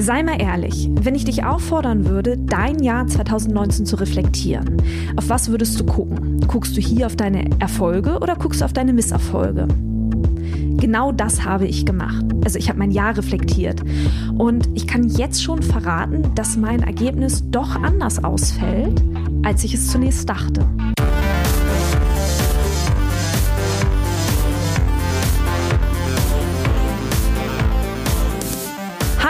Sei mal ehrlich, wenn ich dich auffordern würde, dein Jahr 2019 zu reflektieren, auf was würdest du gucken? Guckst du hier auf deine Erfolge oder guckst du auf deine Misserfolge? Genau das habe ich gemacht. Also ich habe mein Jahr reflektiert. Und ich kann jetzt schon verraten, dass mein Ergebnis doch anders ausfällt, als ich es zunächst dachte.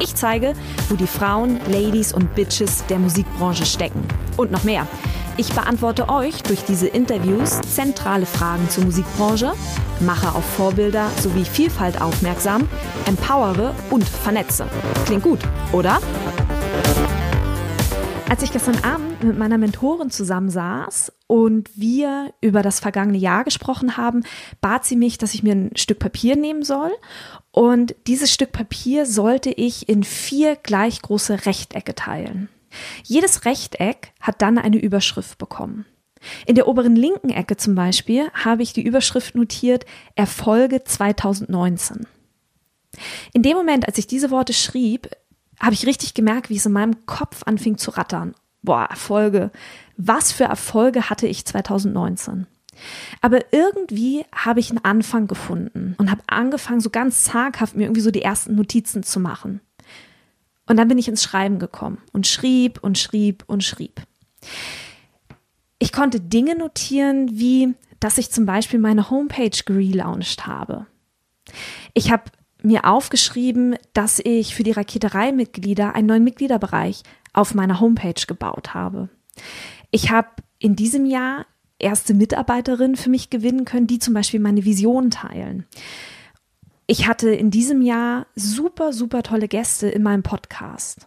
Ich zeige, wo die Frauen, Ladies und Bitches der Musikbranche stecken. Und noch mehr. Ich beantworte euch durch diese Interviews zentrale Fragen zur Musikbranche, mache auf Vorbilder sowie Vielfalt aufmerksam, empowere und vernetze. Klingt gut, oder? Als ich gestern Abend mit meiner Mentorin zusammensaß und wir über das vergangene Jahr gesprochen haben, bat sie mich, dass ich mir ein Stück Papier nehmen soll. Und dieses Stück Papier sollte ich in vier gleich große Rechtecke teilen. Jedes Rechteck hat dann eine Überschrift bekommen. In der oberen linken Ecke zum Beispiel habe ich die Überschrift notiert Erfolge 2019. In dem Moment, als ich diese Worte schrieb, habe ich richtig gemerkt, wie es in meinem Kopf anfing zu rattern. Boah, Erfolge. Was für Erfolge hatte ich 2019? Aber irgendwie habe ich einen Anfang gefunden und habe angefangen, so ganz zaghaft mir irgendwie so die ersten Notizen zu machen. Und dann bin ich ins Schreiben gekommen und schrieb und schrieb und schrieb. Ich konnte Dinge notieren, wie, dass ich zum Beispiel meine Homepage gelauncht habe. Ich habe mir aufgeschrieben, dass ich für die Raketerei-Mitglieder einen neuen Mitgliederbereich auf meiner Homepage gebaut habe. Ich habe in diesem Jahr erste Mitarbeiterinnen für mich gewinnen können, die zum Beispiel meine Vision teilen. Ich hatte in diesem Jahr super, super tolle Gäste in meinem Podcast.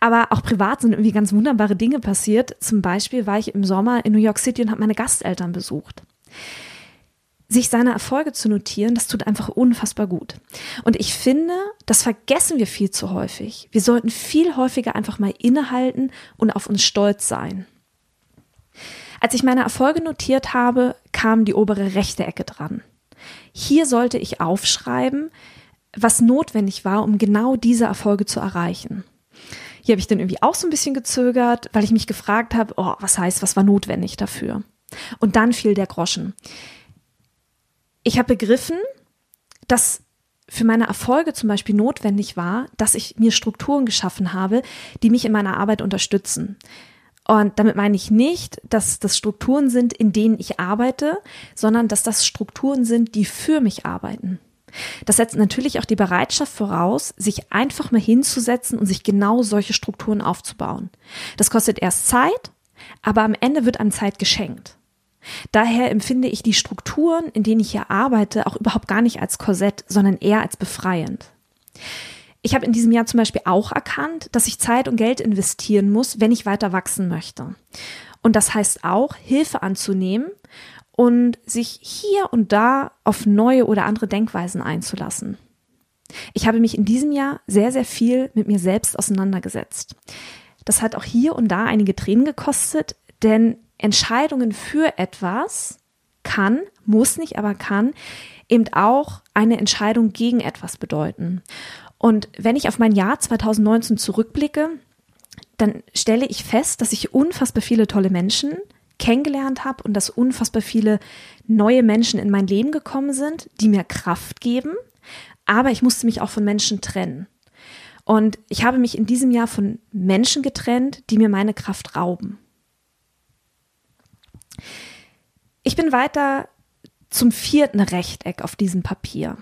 Aber auch privat sind irgendwie ganz wunderbare Dinge passiert. Zum Beispiel war ich im Sommer in New York City und habe meine Gasteltern besucht. Sich seine Erfolge zu notieren, das tut einfach unfassbar gut. Und ich finde, das vergessen wir viel zu häufig. Wir sollten viel häufiger einfach mal innehalten und auf uns stolz sein. Als ich meine Erfolge notiert habe, kam die obere rechte Ecke dran. Hier sollte ich aufschreiben, was notwendig war, um genau diese Erfolge zu erreichen. Hier habe ich dann irgendwie auch so ein bisschen gezögert, weil ich mich gefragt habe, oh, was heißt, was war notwendig dafür? Und dann fiel der Groschen. Ich habe begriffen, dass für meine Erfolge zum Beispiel notwendig war, dass ich mir Strukturen geschaffen habe, die mich in meiner Arbeit unterstützen. Und damit meine ich nicht, dass das Strukturen sind, in denen ich arbeite, sondern dass das Strukturen sind, die für mich arbeiten. Das setzt natürlich auch die Bereitschaft voraus, sich einfach mal hinzusetzen und sich genau solche Strukturen aufzubauen. Das kostet erst Zeit, aber am Ende wird einem Zeit geschenkt. Daher empfinde ich die Strukturen, in denen ich hier arbeite, auch überhaupt gar nicht als Korsett, sondern eher als befreiend. Ich habe in diesem Jahr zum Beispiel auch erkannt, dass ich Zeit und Geld investieren muss, wenn ich weiter wachsen möchte. Und das heißt auch, Hilfe anzunehmen und sich hier und da auf neue oder andere Denkweisen einzulassen. Ich habe mich in diesem Jahr sehr, sehr viel mit mir selbst auseinandergesetzt. Das hat auch hier und da einige Tränen gekostet, denn Entscheidungen für etwas kann, muss nicht, aber kann eben auch eine Entscheidung gegen etwas bedeuten. Und wenn ich auf mein Jahr 2019 zurückblicke, dann stelle ich fest, dass ich unfassbar viele tolle Menschen kennengelernt habe und dass unfassbar viele neue Menschen in mein Leben gekommen sind, die mir Kraft geben. Aber ich musste mich auch von Menschen trennen. Und ich habe mich in diesem Jahr von Menschen getrennt, die mir meine Kraft rauben. Ich bin weiter zum vierten Rechteck auf diesem Papier.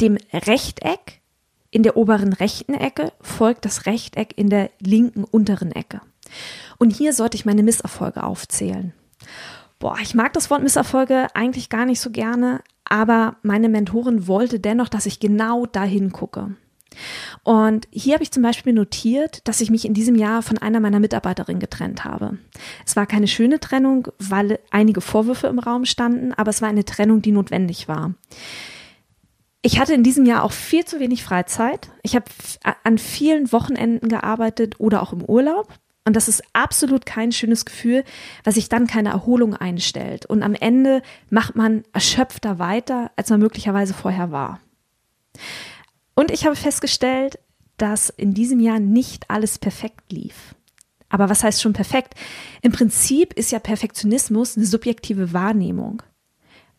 Dem Rechteck in der oberen rechten Ecke folgt das Rechteck in der linken unteren Ecke. Und hier sollte ich meine Misserfolge aufzählen. Boah, ich mag das Wort Misserfolge eigentlich gar nicht so gerne, aber meine Mentorin wollte dennoch, dass ich genau dahin gucke. Und hier habe ich zum Beispiel notiert, dass ich mich in diesem Jahr von einer meiner Mitarbeiterinnen getrennt habe. Es war keine schöne Trennung, weil einige Vorwürfe im Raum standen, aber es war eine Trennung, die notwendig war. Ich hatte in diesem Jahr auch viel zu wenig Freizeit. Ich habe an vielen Wochenenden gearbeitet oder auch im Urlaub. Und das ist absolut kein schönes Gefühl, weil sich dann keine Erholung einstellt. Und am Ende macht man erschöpfter weiter, als man möglicherweise vorher war. Und ich habe festgestellt, dass in diesem Jahr nicht alles perfekt lief. Aber was heißt schon perfekt? Im Prinzip ist ja Perfektionismus eine subjektive Wahrnehmung,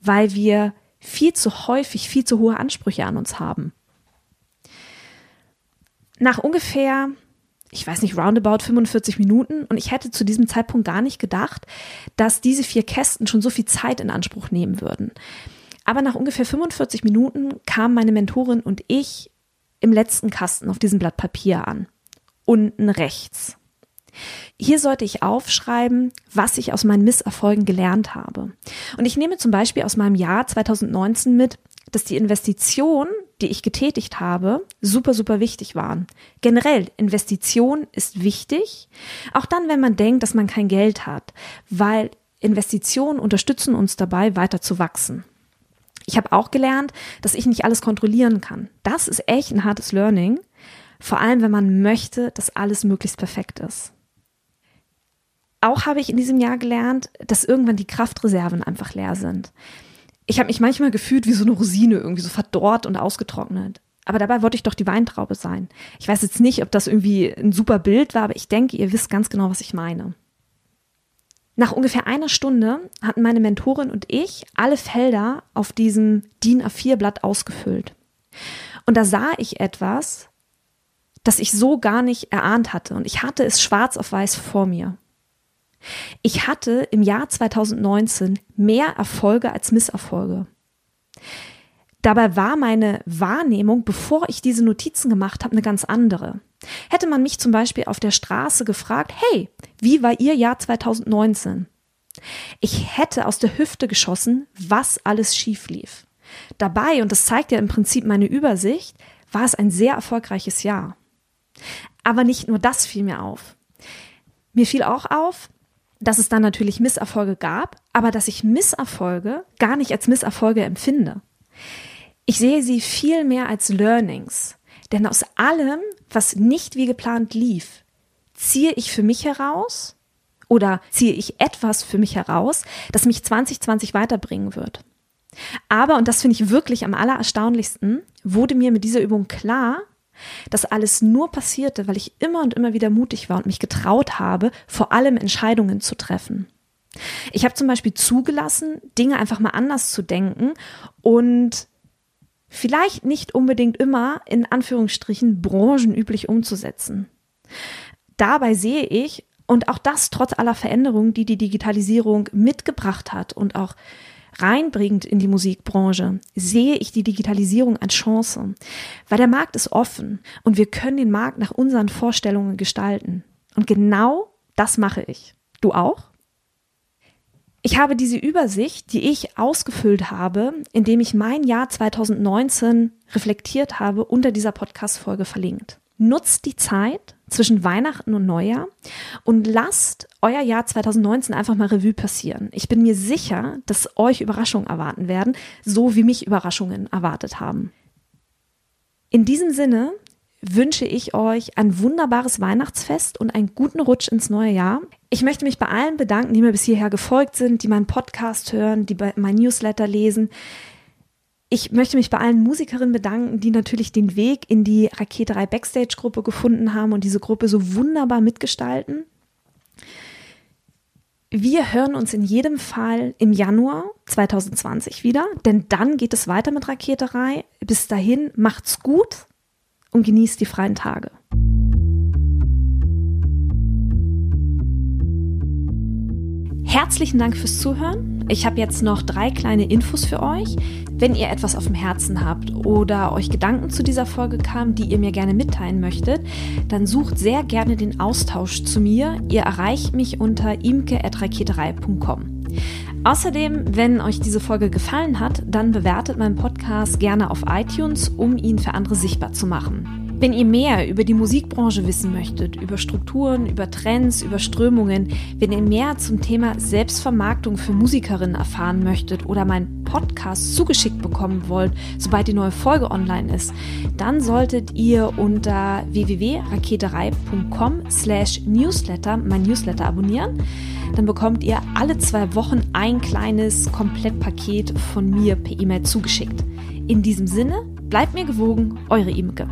weil wir viel zu häufig viel zu hohe Ansprüche an uns haben. Nach ungefähr, ich weiß nicht, roundabout 45 Minuten und ich hätte zu diesem Zeitpunkt gar nicht gedacht, dass diese vier Kästen schon so viel Zeit in Anspruch nehmen würden. Aber nach ungefähr 45 Minuten kamen meine Mentorin und ich im letzten Kasten auf diesem Blatt Papier an. Unten rechts. Hier sollte ich aufschreiben, was ich aus meinen Misserfolgen gelernt habe. Und ich nehme zum Beispiel aus meinem Jahr 2019 mit, dass die Investitionen, die ich getätigt habe, super, super wichtig waren. Generell, Investition ist wichtig, auch dann, wenn man denkt, dass man kein Geld hat, weil Investitionen unterstützen uns dabei, weiter zu wachsen. Ich habe auch gelernt, dass ich nicht alles kontrollieren kann. Das ist echt ein hartes Learning, vor allem wenn man möchte, dass alles möglichst perfekt ist. Auch habe ich in diesem Jahr gelernt, dass irgendwann die Kraftreserven einfach leer sind. Ich habe mich manchmal gefühlt wie so eine Rosine, irgendwie so verdorrt und ausgetrocknet. Aber dabei wollte ich doch die Weintraube sein. Ich weiß jetzt nicht, ob das irgendwie ein super Bild war, aber ich denke, ihr wisst ganz genau, was ich meine. Nach ungefähr einer Stunde hatten meine Mentorin und ich alle Felder auf diesem DIN A4-Blatt ausgefüllt. Und da sah ich etwas, das ich so gar nicht erahnt hatte. Und ich hatte es schwarz auf weiß vor mir. Ich hatte im Jahr 2019 mehr Erfolge als Misserfolge. Dabei war meine Wahrnehmung, bevor ich diese Notizen gemacht habe, eine ganz andere. Hätte man mich zum Beispiel auf der Straße gefragt, hey, wie war Ihr Jahr 2019? Ich hätte aus der Hüfte geschossen, was alles schief lief. Dabei, und das zeigt ja im Prinzip meine Übersicht, war es ein sehr erfolgreiches Jahr. Aber nicht nur das fiel mir auf. Mir fiel auch auf, dass es dann natürlich Misserfolge gab, aber dass ich Misserfolge gar nicht als Misserfolge empfinde. Ich sehe sie viel mehr als Learnings. Denn aus allem, was nicht wie geplant lief, ziehe ich für mich heraus oder ziehe ich etwas für mich heraus, das mich 2020 weiterbringen wird. Aber, und das finde ich wirklich am allererstaunlichsten, wurde mir mit dieser Übung klar, das alles nur passierte, weil ich immer und immer wieder mutig war und mich getraut habe, vor allem Entscheidungen zu treffen. Ich habe zum Beispiel zugelassen, Dinge einfach mal anders zu denken und vielleicht nicht unbedingt immer in Anführungsstrichen branchenüblich umzusetzen. Dabei sehe ich, und auch das trotz aller Veränderungen, die die Digitalisierung mitgebracht hat und auch reinbringt in die Musikbranche, sehe ich die Digitalisierung als Chance, weil der Markt ist offen und wir können den Markt nach unseren Vorstellungen gestalten. Und genau das mache ich. Du auch? Ich habe diese Übersicht, die ich ausgefüllt habe, indem ich mein Jahr 2019 reflektiert habe, unter dieser Podcast-Folge verlinkt. Nutzt die Zeit zwischen Weihnachten und Neujahr und lasst euer Jahr 2019 einfach mal Revue passieren. Ich bin mir sicher, dass euch Überraschungen erwarten werden, so wie mich Überraschungen erwartet haben. In diesem Sinne wünsche ich euch ein wunderbares Weihnachtsfest und einen guten Rutsch ins neue Jahr. Ich möchte mich bei allen bedanken, die mir bis hierher gefolgt sind, die meinen Podcast hören, die mein Newsletter lesen. Ich möchte mich bei allen Musikerinnen bedanken, die natürlich den Weg in die Raketerei Backstage Gruppe gefunden haben und diese Gruppe so wunderbar mitgestalten. Wir hören uns in jedem Fall im Januar 2020 wieder, denn dann geht es weiter mit Raketerei. Bis dahin macht's gut und genießt die freien Tage. Herzlichen Dank fürs Zuhören. Ich habe jetzt noch drei kleine Infos für euch. Wenn ihr etwas auf dem Herzen habt oder euch Gedanken zu dieser Folge kamen, die ihr mir gerne mitteilen möchtet, dann sucht sehr gerne den Austausch zu mir. Ihr erreicht mich unter imke.raketerei.com. Außerdem, wenn euch diese Folge gefallen hat, dann bewertet meinen Podcast gerne auf iTunes, um ihn für andere sichtbar zu machen. Wenn ihr mehr über die Musikbranche wissen möchtet, über Strukturen, über Trends, über Strömungen, wenn ihr mehr zum Thema Selbstvermarktung für Musikerinnen erfahren möchtet oder meinen Podcast zugeschickt bekommen wollt, sobald die neue Folge online ist, dann solltet ihr unter www.raketerei.com slash newsletter mein Newsletter abonnieren. Dann bekommt ihr alle zwei Wochen ein kleines Komplettpaket von mir per E-Mail zugeschickt. In diesem Sinne, bleibt mir gewogen, eure Imke.